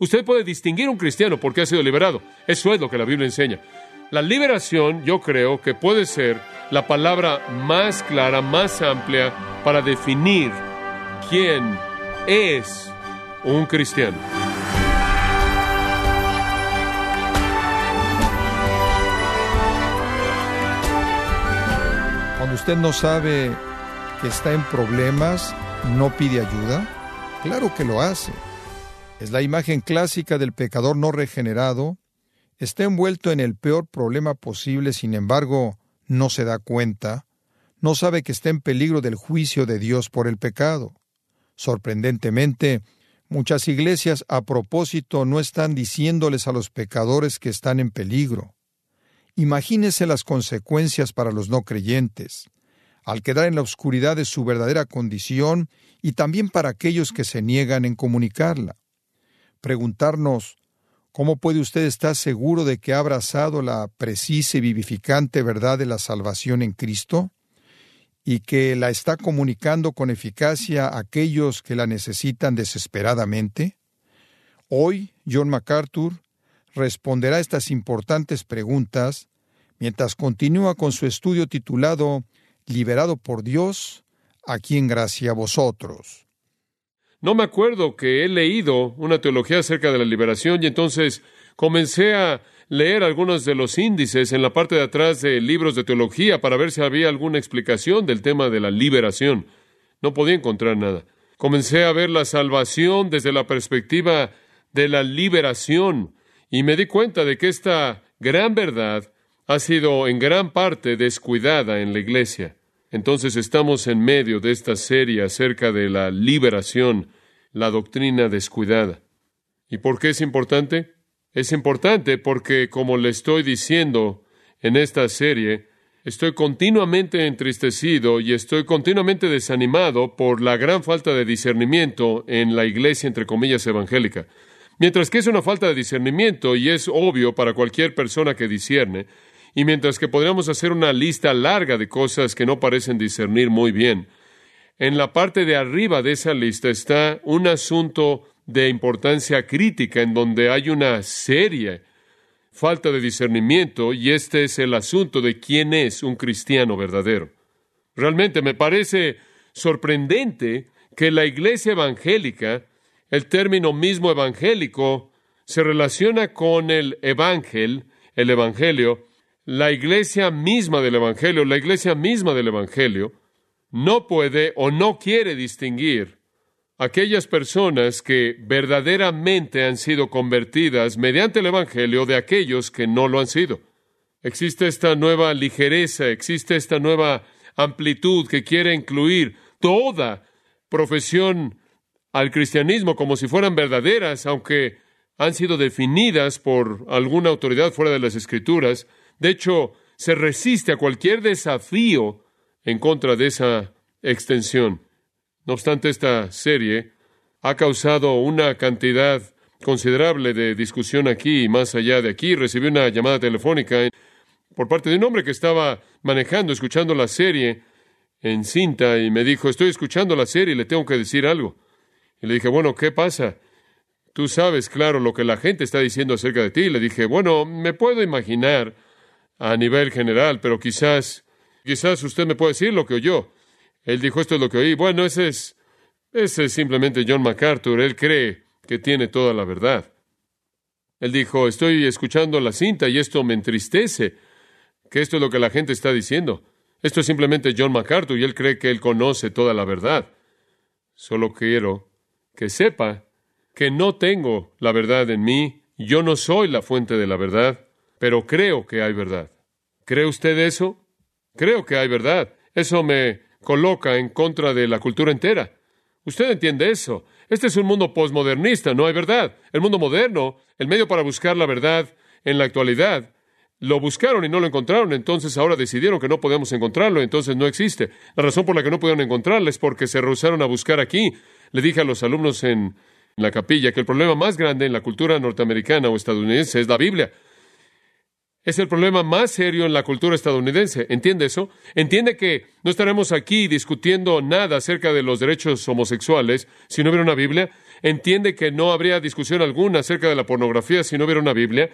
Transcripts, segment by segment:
Usted puede distinguir un cristiano porque ha sido liberado. Eso es lo que la Biblia enseña. La liberación, yo creo que puede ser la palabra más clara, más amplia para definir quién es un cristiano. Cuando usted no sabe que está en problemas, no pide ayuda. Claro que lo hace. Es la imagen clásica del pecador no regenerado. Está envuelto en el peor problema posible, sin embargo, no se da cuenta. No sabe que está en peligro del juicio de Dios por el pecado. Sorprendentemente, muchas iglesias a propósito no están diciéndoles a los pecadores que están en peligro. Imagínese las consecuencias para los no creyentes, al quedar en la oscuridad de su verdadera condición y también para aquellos que se niegan en comunicarla. Preguntarnos, ¿cómo puede usted estar seguro de que ha abrazado la precisa y vivificante verdad de la salvación en Cristo? y que la está comunicando con eficacia a aquellos que la necesitan desesperadamente? Hoy, John MacArthur responderá estas importantes preguntas mientras continúa con su estudio titulado Liberado por Dios, a quien gracia a vosotros. No me acuerdo que he leído una teología acerca de la liberación y entonces comencé a leer algunos de los índices en la parte de atrás de libros de teología para ver si había alguna explicación del tema de la liberación. No podía encontrar nada. Comencé a ver la salvación desde la perspectiva de la liberación y me di cuenta de que esta gran verdad ha sido en gran parte descuidada en la iglesia. Entonces estamos en medio de esta serie acerca de la liberación, la doctrina descuidada. ¿Y por qué es importante? Es importante porque, como le estoy diciendo en esta serie, estoy continuamente entristecido y estoy continuamente desanimado por la gran falta de discernimiento en la iglesia, entre comillas, evangélica. Mientras que es una falta de discernimiento y es obvio para cualquier persona que discierne, y mientras que podríamos hacer una lista larga de cosas que no parecen discernir muy bien, en la parte de arriba de esa lista está un asunto de importancia crítica en donde hay una seria falta de discernimiento y este es el asunto de quién es un cristiano verdadero. Realmente me parece sorprendente que la iglesia evangélica el término mismo evangélico se relaciona con el evangel, el evangelio, la iglesia misma del evangelio, la iglesia misma del evangelio, no puede o no quiere distinguir aquellas personas que verdaderamente han sido convertidas mediante el evangelio de aquellos que no lo han sido. Existe esta nueva ligereza, existe esta nueva amplitud que quiere incluir toda profesión al cristianismo como si fueran verdaderas, aunque han sido definidas por alguna autoridad fuera de las escrituras. De hecho, se resiste a cualquier desafío en contra de esa extensión. No obstante, esta serie ha causado una cantidad considerable de discusión aquí y más allá de aquí. Recibí una llamada telefónica por parte de un hombre que estaba manejando, escuchando la serie en cinta y me dijo, estoy escuchando la serie y le tengo que decir algo. Y le dije, bueno, ¿qué pasa? Tú sabes, claro, lo que la gente está diciendo acerca de ti. Le dije, bueno, me puedo imaginar a nivel general, pero quizás, quizás usted me puede decir lo que oyó. Él dijo, esto es lo que oí. Bueno, ese es, ese es simplemente John MacArthur. Él cree que tiene toda la verdad. Él dijo, estoy escuchando la cinta y esto me entristece, que esto es lo que la gente está diciendo. Esto es simplemente John MacArthur y él cree que él conoce toda la verdad. Solo quiero que sepa que no tengo la verdad en mí, yo no soy la fuente de la verdad, pero creo que hay verdad. ¿Cree usted eso? Creo que hay verdad. Eso me coloca en contra de la cultura entera. Usted entiende eso. Este es un mundo posmodernista, no hay verdad. El mundo moderno, el medio para buscar la verdad en la actualidad, lo buscaron y no lo encontraron, entonces ahora decidieron que no podemos encontrarlo, entonces no existe. La razón por la que no pudieron encontrarlo es porque se rehusaron a buscar aquí le dije a los alumnos en la capilla que el problema más grande en la cultura norteamericana o estadounidense es la Biblia. Es el problema más serio en la cultura estadounidense. ¿Entiende eso? Entiende que no estaremos aquí discutiendo nada acerca de los derechos homosexuales si no hubiera una Biblia. entiende que no habría discusión alguna acerca de la pornografía si no hubiera una Biblia.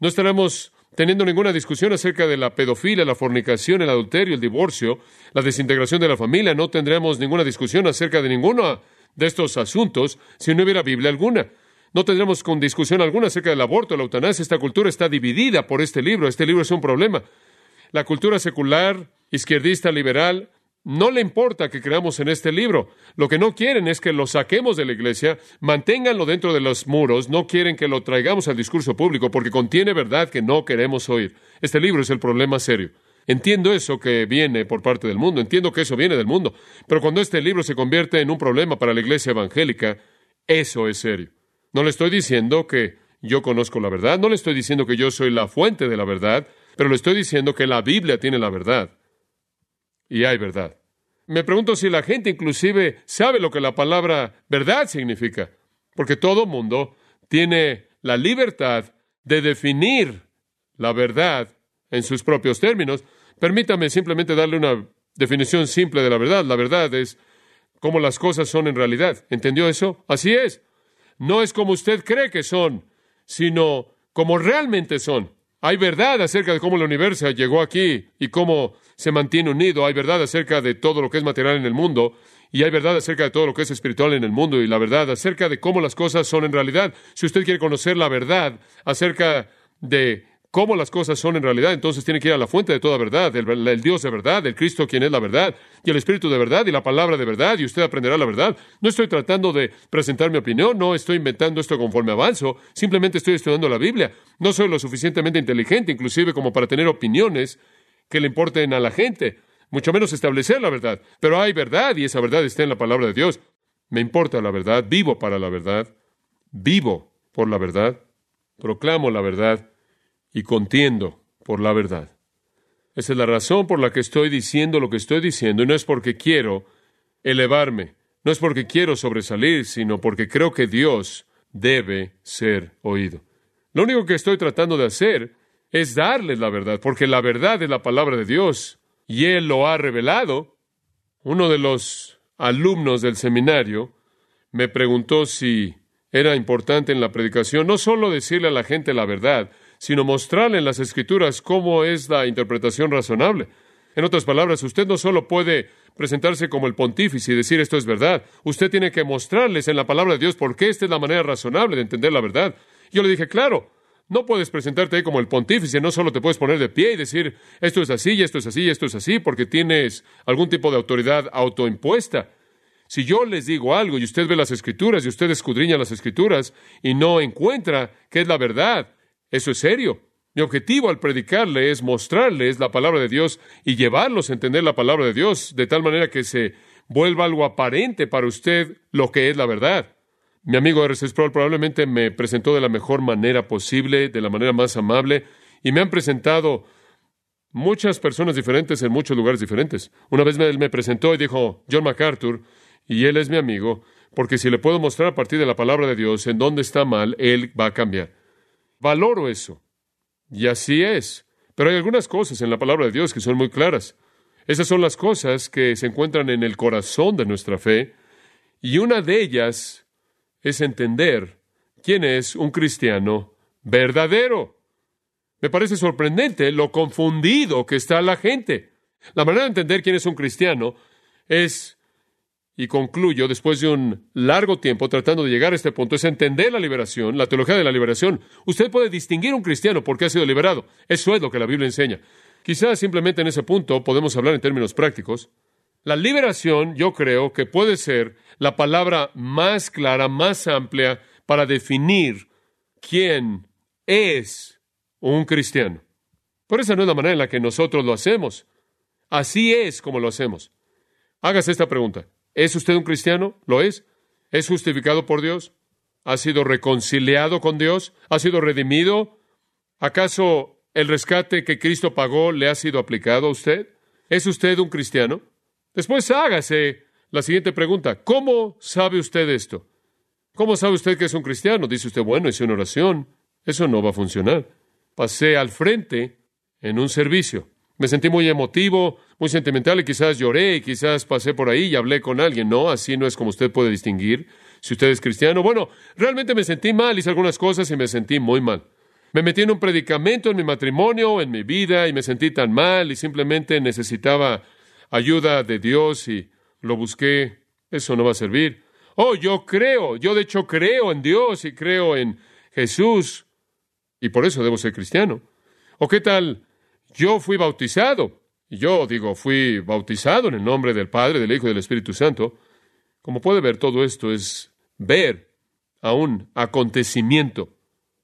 No estaremos teniendo ninguna discusión acerca de la pedofilia, la fornicación, el adulterio, el divorcio, la desintegración de la familia. No tendremos ninguna discusión acerca de ninguno de estos asuntos si no hubiera Biblia alguna. No tendremos con discusión alguna acerca del aborto, la eutanasia. Esta cultura está dividida por este libro. Este libro es un problema. La cultura secular, izquierdista, liberal, no le importa que creamos en este libro. Lo que no quieren es que lo saquemos de la iglesia, manténganlo dentro de los muros, no quieren que lo traigamos al discurso público porque contiene verdad que no queremos oír. Este libro es el problema serio. Entiendo eso que viene por parte del mundo, entiendo que eso viene del mundo, pero cuando este libro se convierte en un problema para la iglesia evangélica, eso es serio. No le estoy diciendo que yo conozco la verdad, no le estoy diciendo que yo soy la fuente de la verdad, pero le estoy diciendo que la Biblia tiene la verdad y hay verdad. Me pregunto si la gente inclusive sabe lo que la palabra verdad significa, porque todo mundo tiene la libertad de definir la verdad en sus propios términos. Permítame simplemente darle una definición simple de la verdad. La verdad es cómo las cosas son en realidad. ¿Entendió eso? Así es. No es como usted cree que son, sino como realmente son. Hay verdad acerca de cómo el universo llegó aquí y cómo se mantiene unido. Hay verdad acerca de todo lo que es material en el mundo y hay verdad acerca de todo lo que es espiritual en el mundo y la verdad acerca de cómo las cosas son en realidad. Si usted quiere conocer la verdad acerca de cómo las cosas son en realidad, entonces tiene que ir a la fuente de toda verdad, el, Dios de verdad, el Cristo quien es la verdad, y el Espíritu de verdad y la palabra de verdad, y usted aprenderá la verdad. No estoy tratando de presentar mi opinión, no estoy inventando esto conforme avanzo, simplemente estoy estudiando la Biblia. No soy lo suficientemente inteligente, inclusive como para tener opiniones que le importen a la gente, mucho menos establecer la verdad. Pero hay verdad y esa verdad está en la palabra de Dios. Me importa la verdad, vivo para la verdad, vivo por la verdad, proclamo la verdad y contiendo por la verdad. Esa es la razón por la que estoy diciendo lo que estoy diciendo y no es porque quiero elevarme, no es porque quiero sobresalir, sino porque creo que Dios debe ser oído. Lo único que estoy tratando de hacer es darles la verdad, porque la verdad es la palabra de Dios y Él lo ha revelado. Uno de los alumnos del seminario me preguntó si era importante en la predicación no solo decirle a la gente la verdad, sino mostrarle en las escrituras cómo es la interpretación razonable. En otras palabras, usted no solo puede presentarse como el pontífice y decir esto es verdad, usted tiene que mostrarles en la palabra de Dios por qué esta es la manera razonable de entender la verdad. Yo le dije, claro, no puedes presentarte como el pontífice, no solo te puedes poner de pie y decir esto es así, esto es así, esto es así, porque tienes algún tipo de autoridad autoimpuesta. Si yo les digo algo y usted ve las escrituras y usted escudriña las escrituras y no encuentra qué es la verdad, eso es serio. Mi objetivo al predicarle es mostrarles la palabra de Dios y llevarlos a entender la palabra de Dios de tal manera que se vuelva algo aparente para usted lo que es la verdad. Mi amigo R.C. Sproul probablemente me presentó de la mejor manera posible, de la manera más amable, y me han presentado muchas personas diferentes en muchos lugares diferentes. Una vez él me presentó y dijo, John MacArthur, y él es mi amigo, porque si le puedo mostrar a partir de la palabra de Dios en dónde está mal, él va a cambiar. Valoro eso. Y así es. Pero hay algunas cosas en la palabra de Dios que son muy claras. Esas son las cosas que se encuentran en el corazón de nuestra fe, y una de ellas es entender quién es un cristiano verdadero. Me parece sorprendente lo confundido que está la gente. La manera de entender quién es un cristiano es, y concluyo después de un largo tiempo tratando de llegar a este punto, es entender la liberación, la teología de la liberación. Usted puede distinguir un cristiano porque ha sido liberado. Eso es lo que la Biblia enseña. Quizás simplemente en ese punto podemos hablar en términos prácticos. La liberación, yo creo que puede ser la palabra más clara, más amplia para definir quién es un cristiano. Por esa no es la manera en la que nosotros lo hacemos. Así es como lo hacemos. Hágase esta pregunta. ¿Es usted un cristiano? ¿Lo es? ¿Es justificado por Dios? ¿Ha sido reconciliado con Dios? ¿Ha sido redimido? ¿Acaso el rescate que Cristo pagó le ha sido aplicado a usted? ¿Es usted un cristiano? Después hágase la siguiente pregunta, ¿cómo sabe usted esto? ¿Cómo sabe usted que es un cristiano? Dice usted, bueno, hice una oración. Eso no va a funcionar. Pasé al frente en un servicio. Me sentí muy emotivo, muy sentimental y quizás lloré y quizás pasé por ahí y hablé con alguien. No, así no es como usted puede distinguir. Si usted es cristiano, bueno, realmente me sentí mal, hice algunas cosas y me sentí muy mal. Me metí en un predicamento en mi matrimonio, en mi vida, y me sentí tan mal y simplemente necesitaba ayuda de Dios y lo busqué. Eso no va a servir. Oh, yo creo, yo de hecho creo en Dios y creo en Jesús y por eso debo ser cristiano. ¿O qué tal? Yo fui bautizado. Y yo digo, fui bautizado en el nombre del Padre, del Hijo y del Espíritu Santo. Como puede ver, todo esto es ver a un acontecimiento.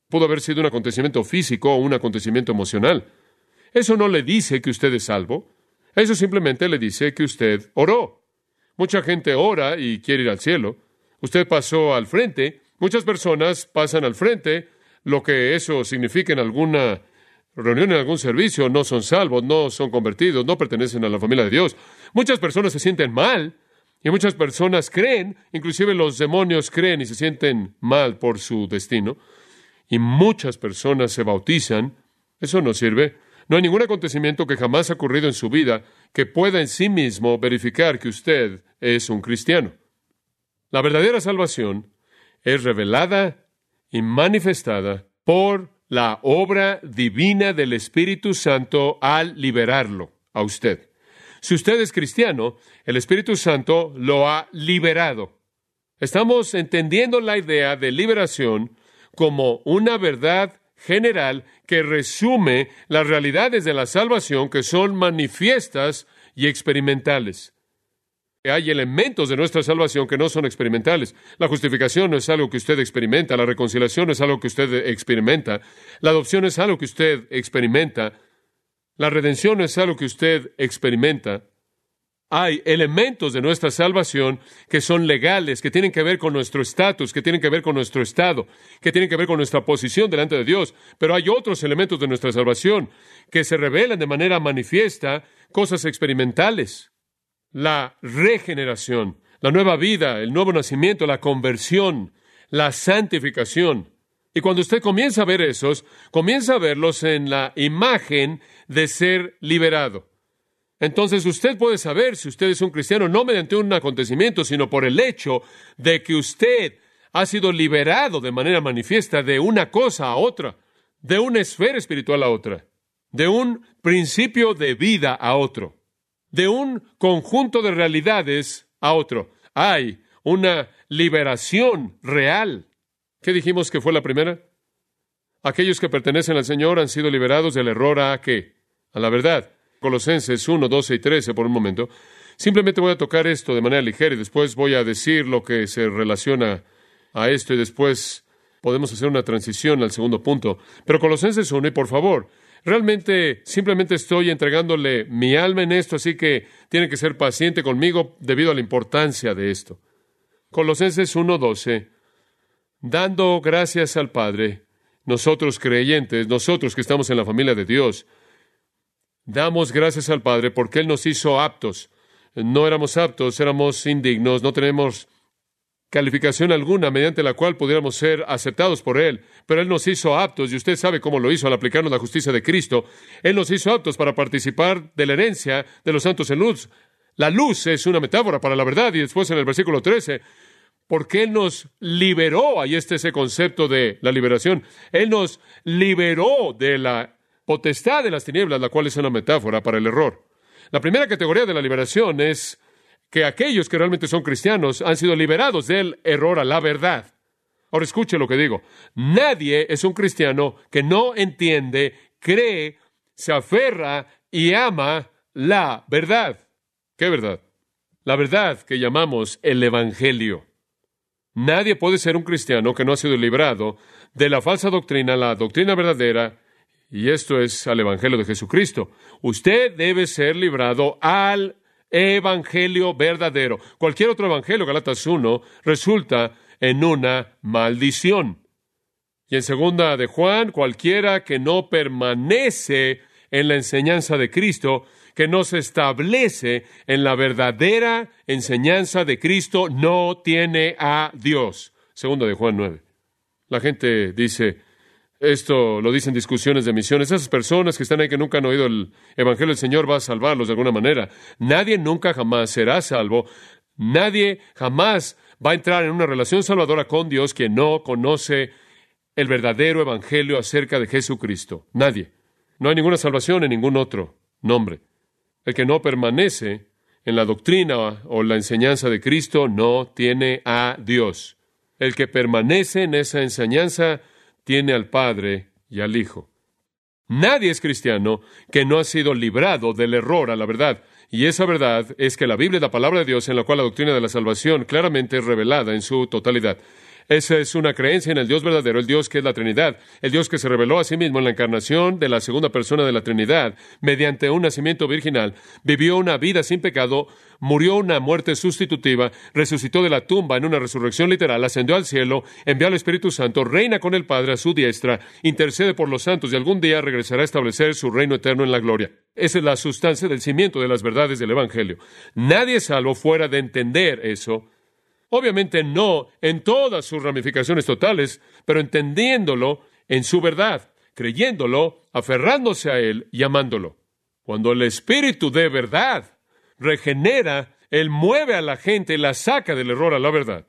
Pudo haber sido un acontecimiento físico o un acontecimiento emocional. Eso no le dice que usted es salvo. Eso simplemente le dice que usted oró. Mucha gente ora y quiere ir al cielo. Usted pasó al frente. Muchas personas pasan al frente, lo que eso significa en alguna reunión, en algún servicio, no son salvos, no son convertidos, no pertenecen a la familia de Dios. Muchas personas se sienten mal y muchas personas creen, inclusive los demonios creen y se sienten mal por su destino. Y muchas personas se bautizan. Eso no sirve. No hay ningún acontecimiento que jamás ha ocurrido en su vida que pueda en sí mismo verificar que usted es un cristiano. La verdadera salvación es revelada y manifestada por la obra divina del Espíritu Santo al liberarlo a usted. Si usted es cristiano, el Espíritu Santo lo ha liberado. Estamos entendiendo la idea de liberación como una verdad general que resume las realidades de la salvación que son manifiestas y experimentales. Hay elementos de nuestra salvación que no son experimentales. La justificación no es algo que usted experimenta, la reconciliación no es algo que usted experimenta, la adopción es algo que usted experimenta, la redención no es algo que usted experimenta. Hay elementos de nuestra salvación que son legales, que tienen que ver con nuestro estatus, que tienen que ver con nuestro estado, que tienen que ver con nuestra posición delante de Dios. Pero hay otros elementos de nuestra salvación que se revelan de manera manifiesta, cosas experimentales. La regeneración, la nueva vida, el nuevo nacimiento, la conversión, la santificación. Y cuando usted comienza a ver esos, comienza a verlos en la imagen de ser liberado. Entonces usted puede saber si usted es un cristiano no mediante un acontecimiento, sino por el hecho de que usted ha sido liberado de manera manifiesta de una cosa a otra, de una esfera espiritual a otra, de un principio de vida a otro, de un conjunto de realidades a otro. Hay una liberación real. ¿Qué dijimos que fue la primera? Aquellos que pertenecen al Señor han sido liberados del error a qué? A la verdad. Colosenses 1, 12 y 13 por un momento. Simplemente voy a tocar esto de manera ligera y después voy a decir lo que se relaciona a esto y después podemos hacer una transición al segundo punto. Pero Colosenses 1, y por favor, realmente simplemente estoy entregándole mi alma en esto, así que tiene que ser paciente conmigo debido a la importancia de esto. Colosenses 1, 12. Dando gracias al Padre, nosotros creyentes, nosotros que estamos en la familia de Dios, Damos gracias al Padre porque Él nos hizo aptos. No éramos aptos, éramos indignos, no tenemos calificación alguna mediante la cual pudiéramos ser aceptados por Él, pero Él nos hizo aptos, y usted sabe cómo lo hizo al aplicarnos la justicia de Cristo. Él nos hizo aptos para participar de la herencia de los santos en luz. La luz es una metáfora para la verdad, y después en el versículo 13, porque Él nos liberó, ahí está ese concepto de la liberación, Él nos liberó de la potestad de las tinieblas, la cual es una metáfora para el error. La primera categoría de la liberación es que aquellos que realmente son cristianos han sido liberados del error a la verdad. Ahora escuche lo que digo. Nadie es un cristiano que no entiende, cree, se aferra y ama la verdad. ¿Qué verdad? La verdad que llamamos el Evangelio. Nadie puede ser un cristiano que no ha sido librado de la falsa doctrina, la doctrina verdadera, y esto es al Evangelio de Jesucristo. Usted debe ser librado al Evangelio verdadero. Cualquier otro Evangelio, Galatas 1, resulta en una maldición. Y en segunda de Juan, cualquiera que no permanece en la enseñanza de Cristo, que no se establece en la verdadera enseñanza de Cristo, no tiene a Dios. Segunda de Juan 9. La gente dice, esto lo dicen discusiones de misiones. Esas personas que están ahí que nunca han oído el Evangelio del Señor va a salvarlos de alguna manera. Nadie nunca jamás será salvo. Nadie jamás va a entrar en una relación salvadora con Dios quien no conoce el verdadero evangelio acerca de Jesucristo. Nadie. No hay ninguna salvación en ningún otro nombre. El que no permanece en la doctrina o la enseñanza de Cristo no tiene a Dios. El que permanece en esa enseñanza tiene al Padre y al Hijo. Nadie es cristiano que no ha sido librado del error a la verdad. Y esa verdad es que la Biblia es la palabra de Dios en la cual la doctrina de la salvación claramente es revelada en su totalidad. Esa es una creencia en el Dios verdadero, el Dios que es la Trinidad, el Dios que se reveló a sí mismo en la encarnación de la segunda persona de la Trinidad, mediante un nacimiento virginal, vivió una vida sin pecado, murió una muerte sustitutiva, resucitó de la tumba en una resurrección literal, ascendió al cielo, envió al Espíritu Santo, reina con el Padre a su diestra, intercede por los santos y algún día regresará a establecer su reino eterno en la gloria. Esa es la sustancia del cimiento de las verdades del Evangelio. Nadie es salvo fuera de entender eso Obviamente no en todas sus ramificaciones totales, pero entendiéndolo en su verdad, creyéndolo, aferrándose a él y amándolo. Cuando el Espíritu de verdad regenera, Él mueve a la gente y la saca del error a la verdad.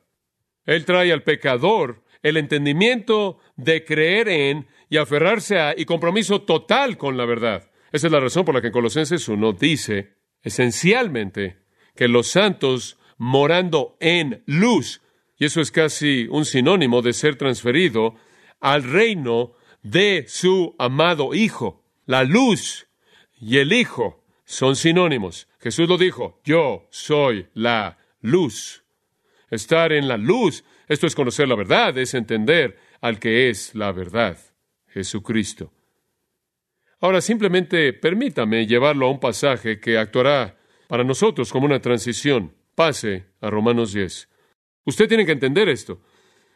Él trae al pecador el entendimiento de creer en y aferrarse a y compromiso total con la verdad. Esa es la razón por la que en Colosenses 1 dice esencialmente que los santos morando en luz. Y eso es casi un sinónimo de ser transferido al reino de su amado Hijo. La luz y el Hijo son sinónimos. Jesús lo dijo, yo soy la luz. Estar en la luz, esto es conocer la verdad, es entender al que es la verdad, Jesucristo. Ahora simplemente permítame llevarlo a un pasaje que actuará para nosotros como una transición pase a Romanos 10. Usted tiene que entender esto.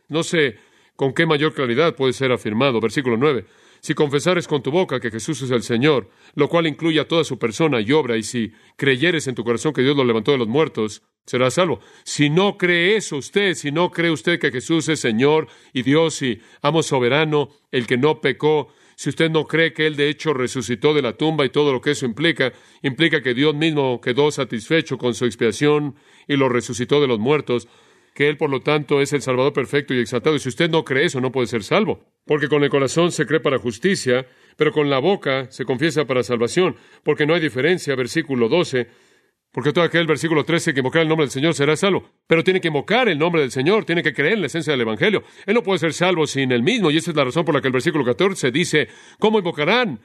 No sé con qué mayor claridad puede ser afirmado. Versículo 9. Si confesares con tu boca que Jesús es el Señor, lo cual incluye a toda su persona y obra, y si creyeres en tu corazón que Dios lo levantó de los muertos, serás salvo. Si no cree eso usted, si no cree usted que Jesús es Señor y Dios y amo soberano, el que no pecó, si usted no cree que Él de hecho resucitó de la tumba y todo lo que eso implica, implica que Dios mismo quedó satisfecho con su expiación y lo resucitó de los muertos, que Él por lo tanto es el Salvador perfecto y exaltado. Y si usted no cree eso, no puede ser salvo. Porque con el corazón se cree para justicia, pero con la boca se confiesa para salvación. Porque no hay diferencia, versículo 12 porque todo aquel versículo 13 que invocar el nombre del Señor será salvo. Pero tiene que invocar el nombre del Señor, tiene que creer en la esencia del Evangelio. Él no puede ser salvo sin el mismo, y esa es la razón por la que el versículo 14 dice, ¿cómo invocarán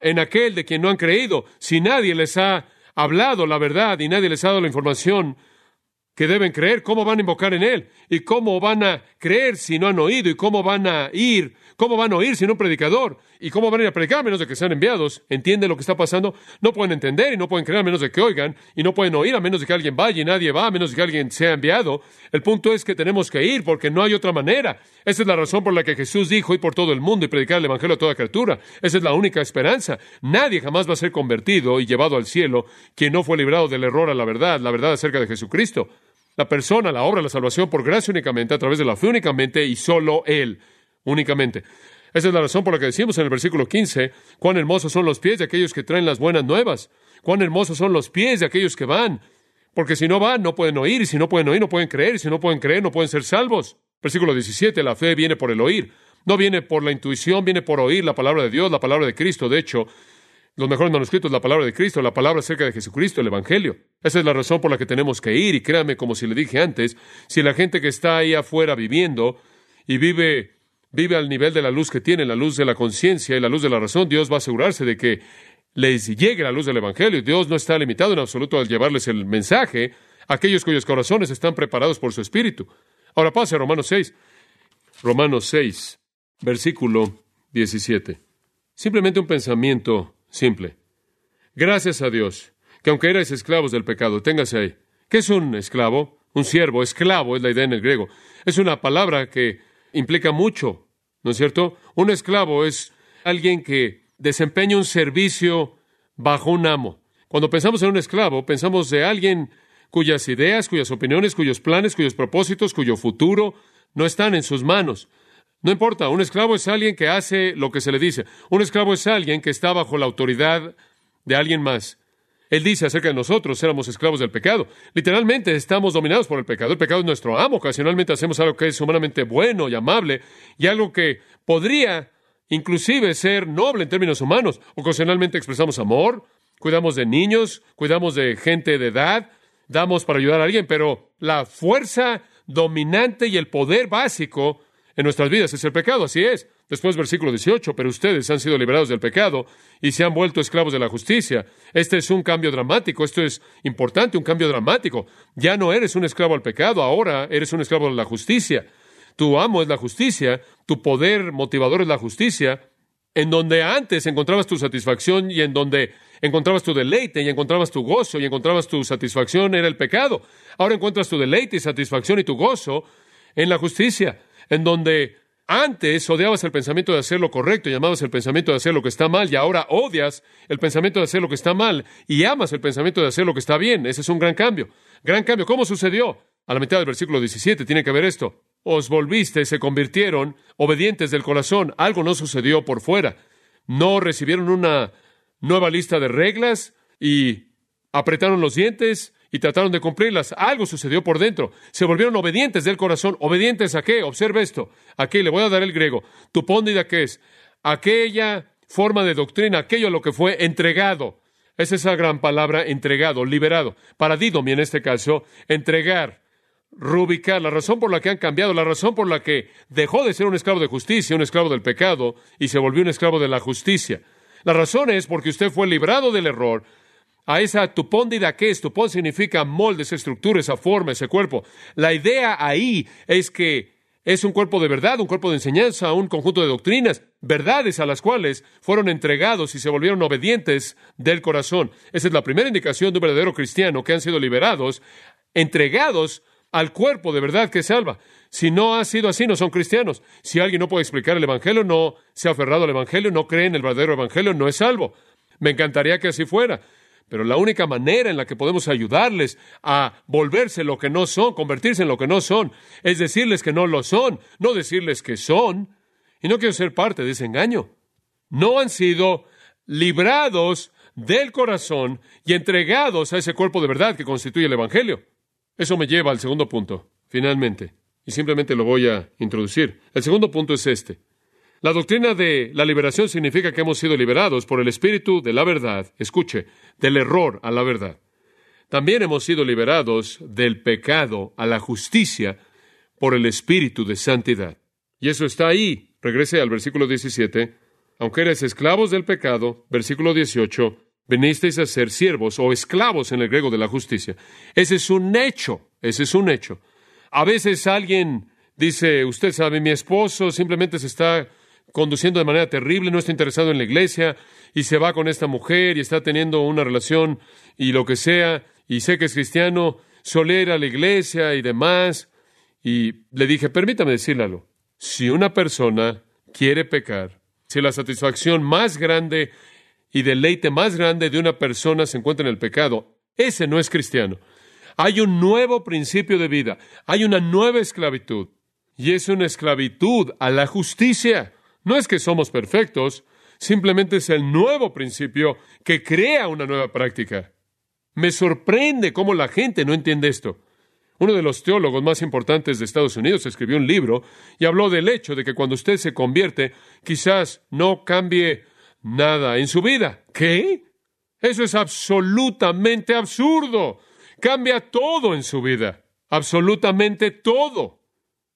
en aquel de quien no han creído si nadie les ha hablado la verdad y nadie les ha dado la información que deben creer? ¿Cómo van a invocar en Él? ¿Y cómo van a creer si no han oído? ¿Y cómo van a ir ¿Cómo van a oír sin un predicador? ¿Y cómo van a ir a predicar a menos de que sean enviados? ¿Entienden lo que está pasando? No pueden entender y no pueden creer a menos de que oigan, y no pueden oír a menos de que alguien vaya y nadie va, a menos de que alguien sea enviado. El punto es que tenemos que ir porque no hay otra manera. Esa es la razón por la que Jesús dijo ir por todo el mundo y predicar el Evangelio a toda criatura. Esa es la única esperanza. Nadie jamás va a ser convertido y llevado al cielo quien no fue librado del error a la verdad, la verdad acerca de Jesucristo. La persona, la obra, la salvación por gracia únicamente, a través de la fe únicamente y solo Él únicamente. Esa es la razón por la que decimos en el versículo 15, cuán hermosos son los pies de aquellos que traen las buenas nuevas, cuán hermosos son los pies de aquellos que van, porque si no van, no pueden oír, y si no pueden oír, no pueden creer, y si no pueden creer, no pueden ser salvos. Versículo 17, la fe viene por el oír, no viene por la intuición, viene por oír la palabra de Dios, la palabra de Cristo. De hecho, los mejores manuscritos, la palabra de Cristo, la palabra acerca de Jesucristo, el Evangelio. Esa es la razón por la que tenemos que ir, y créame, como si le dije antes, si la gente que está ahí afuera viviendo y vive vive al nivel de la luz que tiene, la luz de la conciencia y la luz de la razón, Dios va a asegurarse de que les llegue la luz del Evangelio. Dios no está limitado en absoluto al llevarles el mensaje a aquellos cuyos corazones están preparados por su Espíritu. Ahora pase a Romanos 6. Romanos 6, versículo 17. Simplemente un pensamiento simple. Gracias a Dios, que aunque erais esclavos del pecado, téngase ahí. ¿Qué es un esclavo? Un siervo, esclavo es la idea en el griego. Es una palabra que implica mucho ¿no es cierto? Un esclavo es alguien que desempeña un servicio bajo un amo. Cuando pensamos en un esclavo, pensamos de alguien cuyas ideas, cuyas opiniones, cuyos planes, cuyos propósitos, cuyo futuro no están en sus manos. No importa, un esclavo es alguien que hace lo que se le dice. Un esclavo es alguien que está bajo la autoridad de alguien más. Él dice acerca de nosotros, éramos esclavos del pecado. Literalmente estamos dominados por el pecado. El pecado es nuestro amo. Ocasionalmente hacemos algo que es humanamente bueno y amable y algo que podría inclusive ser noble en términos humanos. Ocasionalmente expresamos amor, cuidamos de niños, cuidamos de gente de edad, damos para ayudar a alguien, pero la fuerza dominante y el poder básico en nuestras vidas es el pecado, así es. Después, versículo 18, pero ustedes han sido liberados del pecado y se han vuelto esclavos de la justicia. Este es un cambio dramático, esto es importante, un cambio dramático. Ya no eres un esclavo al pecado, ahora eres un esclavo de la justicia. Tu amo es la justicia, tu poder motivador es la justicia, en donde antes encontrabas tu satisfacción y en donde encontrabas tu deleite y encontrabas tu gozo y encontrabas tu satisfacción era el pecado. Ahora encuentras tu deleite y satisfacción y tu gozo en la justicia, en donde antes odiabas el pensamiento de hacer lo correcto y el pensamiento de hacer lo que está mal, y ahora odias el pensamiento de hacer lo que está mal y amas el pensamiento de hacer lo que está bien. Ese es un gran cambio. Gran cambio. ¿Cómo sucedió? A la mitad del versículo 17 tiene que ver esto. Os volviste, se convirtieron obedientes del corazón. Algo no sucedió por fuera. No recibieron una nueva lista de reglas y apretaron los dientes y trataron de cumplirlas. Algo sucedió por dentro. Se volvieron obedientes del corazón. ¿Obedientes a qué? Observe esto. Aquí le voy a dar el griego. Tupóndida, ¿qué es? Aquella forma de doctrina, aquello a lo que fue entregado. Es esa gran palabra, entregado, liberado. Paradidomi en este caso, entregar, rubicar, la razón por la que han cambiado, la razón por la que dejó de ser un esclavo de justicia, un esclavo del pecado, y se volvió un esclavo de la justicia. La razón es porque usted fue librado del error, a esa que es. Tupón significa molde, esa estructura, esa forma, ese cuerpo. La idea ahí es que es un cuerpo de verdad, un cuerpo de enseñanza, un conjunto de doctrinas, verdades a las cuales fueron entregados y se volvieron obedientes del corazón. Esa es la primera indicación de un verdadero cristiano que han sido liberados, entregados al cuerpo de verdad que salva. Si no ha sido así, no son cristianos. Si alguien no puede explicar el Evangelio, no se ha aferrado al Evangelio, no cree en el verdadero Evangelio, no es salvo. Me encantaría que así fuera. Pero la única manera en la que podemos ayudarles a volverse lo que no son, convertirse en lo que no son, es decirles que no lo son, no decirles que son. Y no quiero ser parte de ese engaño. No han sido librados del corazón y entregados a ese cuerpo de verdad que constituye el Evangelio. Eso me lleva al segundo punto, finalmente, y simplemente lo voy a introducir. El segundo punto es este. La doctrina de la liberación significa que hemos sido liberados por el Espíritu de la verdad, escuche, del error a la verdad. También hemos sido liberados del pecado a la justicia por el Espíritu de santidad. Y eso está ahí. Regrese al versículo 17. Aunque eres esclavos del pecado, versículo 18, venisteis a ser siervos o esclavos en el griego de la justicia. Ese es un hecho, ese es un hecho. A veces alguien dice, usted sabe, mi esposo simplemente se está conduciendo de manera terrible, no está interesado en la iglesia y se va con esta mujer y está teniendo una relación y lo que sea, y sé que es cristiano, suele ir a la iglesia y demás. Y le dije, permítame decirle algo. Si una persona quiere pecar, si la satisfacción más grande y deleite más grande de una persona se encuentra en el pecado, ese no es cristiano. Hay un nuevo principio de vida, hay una nueva esclavitud, y es una esclavitud a la justicia. No es que somos perfectos, simplemente es el nuevo principio que crea una nueva práctica. Me sorprende cómo la gente no entiende esto. Uno de los teólogos más importantes de Estados Unidos escribió un libro y habló del hecho de que cuando usted se convierte, quizás no cambie nada en su vida. ¿Qué? Eso es absolutamente absurdo. Cambia todo en su vida. Absolutamente todo.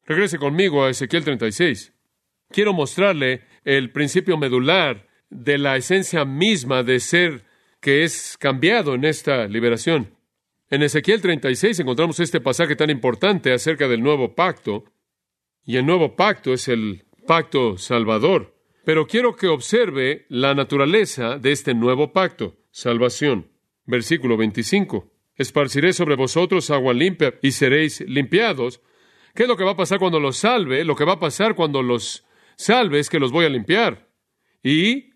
Regrese conmigo a Ezequiel 36 quiero mostrarle el principio medular de la esencia misma de ser que es cambiado en esta liberación. En Ezequiel 36 encontramos este pasaje tan importante acerca del nuevo pacto, y el nuevo pacto es el pacto salvador. Pero quiero que observe la naturaleza de este nuevo pacto, salvación. Versículo 25. Esparciré sobre vosotros agua limpia y seréis limpiados. ¿Qué es lo que va a pasar cuando los salve? Lo que va a pasar cuando los salves que los voy a limpiar. Y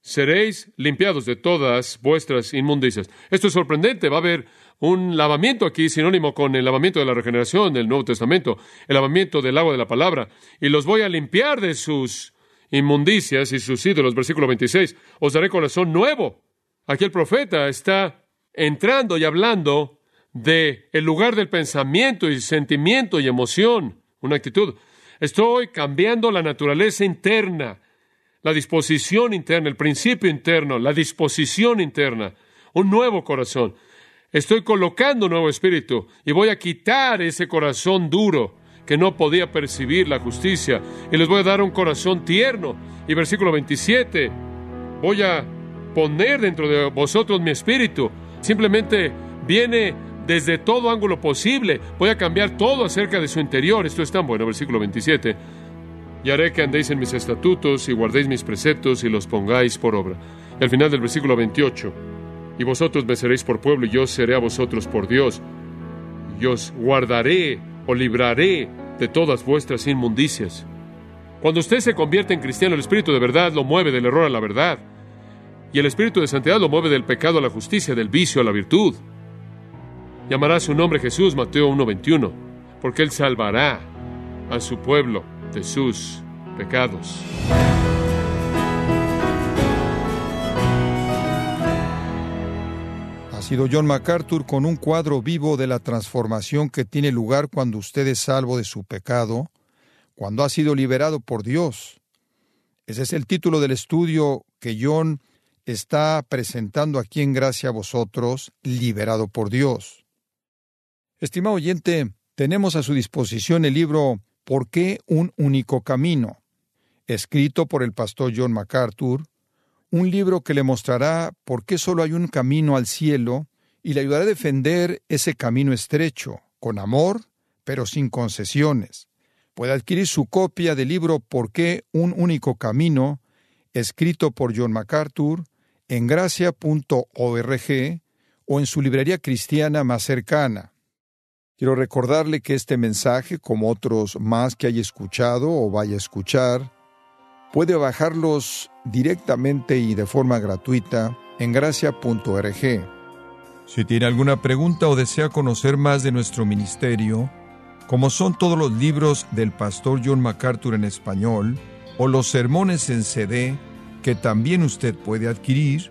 seréis limpiados de todas vuestras inmundicias. Esto es sorprendente. Va a haber un lavamiento aquí sinónimo con el lavamiento de la regeneración del Nuevo Testamento, el lavamiento del agua de la palabra. Y los voy a limpiar de sus inmundicias y sus ídolos. Versículo 26. Os daré corazón nuevo. Aquí el profeta está entrando y hablando de el lugar del pensamiento y sentimiento y emoción, una actitud. Estoy cambiando la naturaleza interna, la disposición interna, el principio interno, la disposición interna, un nuevo corazón. Estoy colocando un nuevo espíritu y voy a quitar ese corazón duro que no podía percibir la justicia y les voy a dar un corazón tierno. Y versículo 27, voy a poner dentro de vosotros mi espíritu. Simplemente viene desde todo ángulo posible. Voy a cambiar todo acerca de su interior. Esto es tan bueno, versículo 27. Y haré que andéis en mis estatutos y guardéis mis preceptos y los pongáis por obra. Al final del versículo 28. Y vosotros me seréis por pueblo y yo seré a vosotros por Dios. Y os guardaré o libraré de todas vuestras inmundicias. Cuando usted se convierte en cristiano, el Espíritu de verdad lo mueve del error a la verdad. Y el Espíritu de santidad lo mueve del pecado a la justicia, del vicio a la virtud. Llamará su nombre Jesús, Mateo 1.21, porque Él salvará a su pueblo de sus pecados. Ha sido John MacArthur con un cuadro vivo de la transformación que tiene lugar cuando usted es salvo de su pecado, cuando ha sido liberado por Dios. Ese es el título del estudio que John está presentando aquí en Gracia a vosotros, liberado por Dios. Estimado oyente, tenemos a su disposición el libro ¿Por qué un único camino? escrito por el pastor John MacArthur, un libro que le mostrará por qué solo hay un camino al cielo y le ayudará a defender ese camino estrecho, con amor, pero sin concesiones. Puede adquirir su copia del libro ¿Por qué un único camino? escrito por John MacArthur en gracia.org o en su librería cristiana más cercana. Quiero recordarle que este mensaje, como otros más que haya escuchado o vaya a escuchar, puede bajarlos directamente y de forma gratuita en gracia.org. Si tiene alguna pregunta o desea conocer más de nuestro ministerio, como son todos los libros del pastor John MacArthur en español o los sermones en CD que también usted puede adquirir,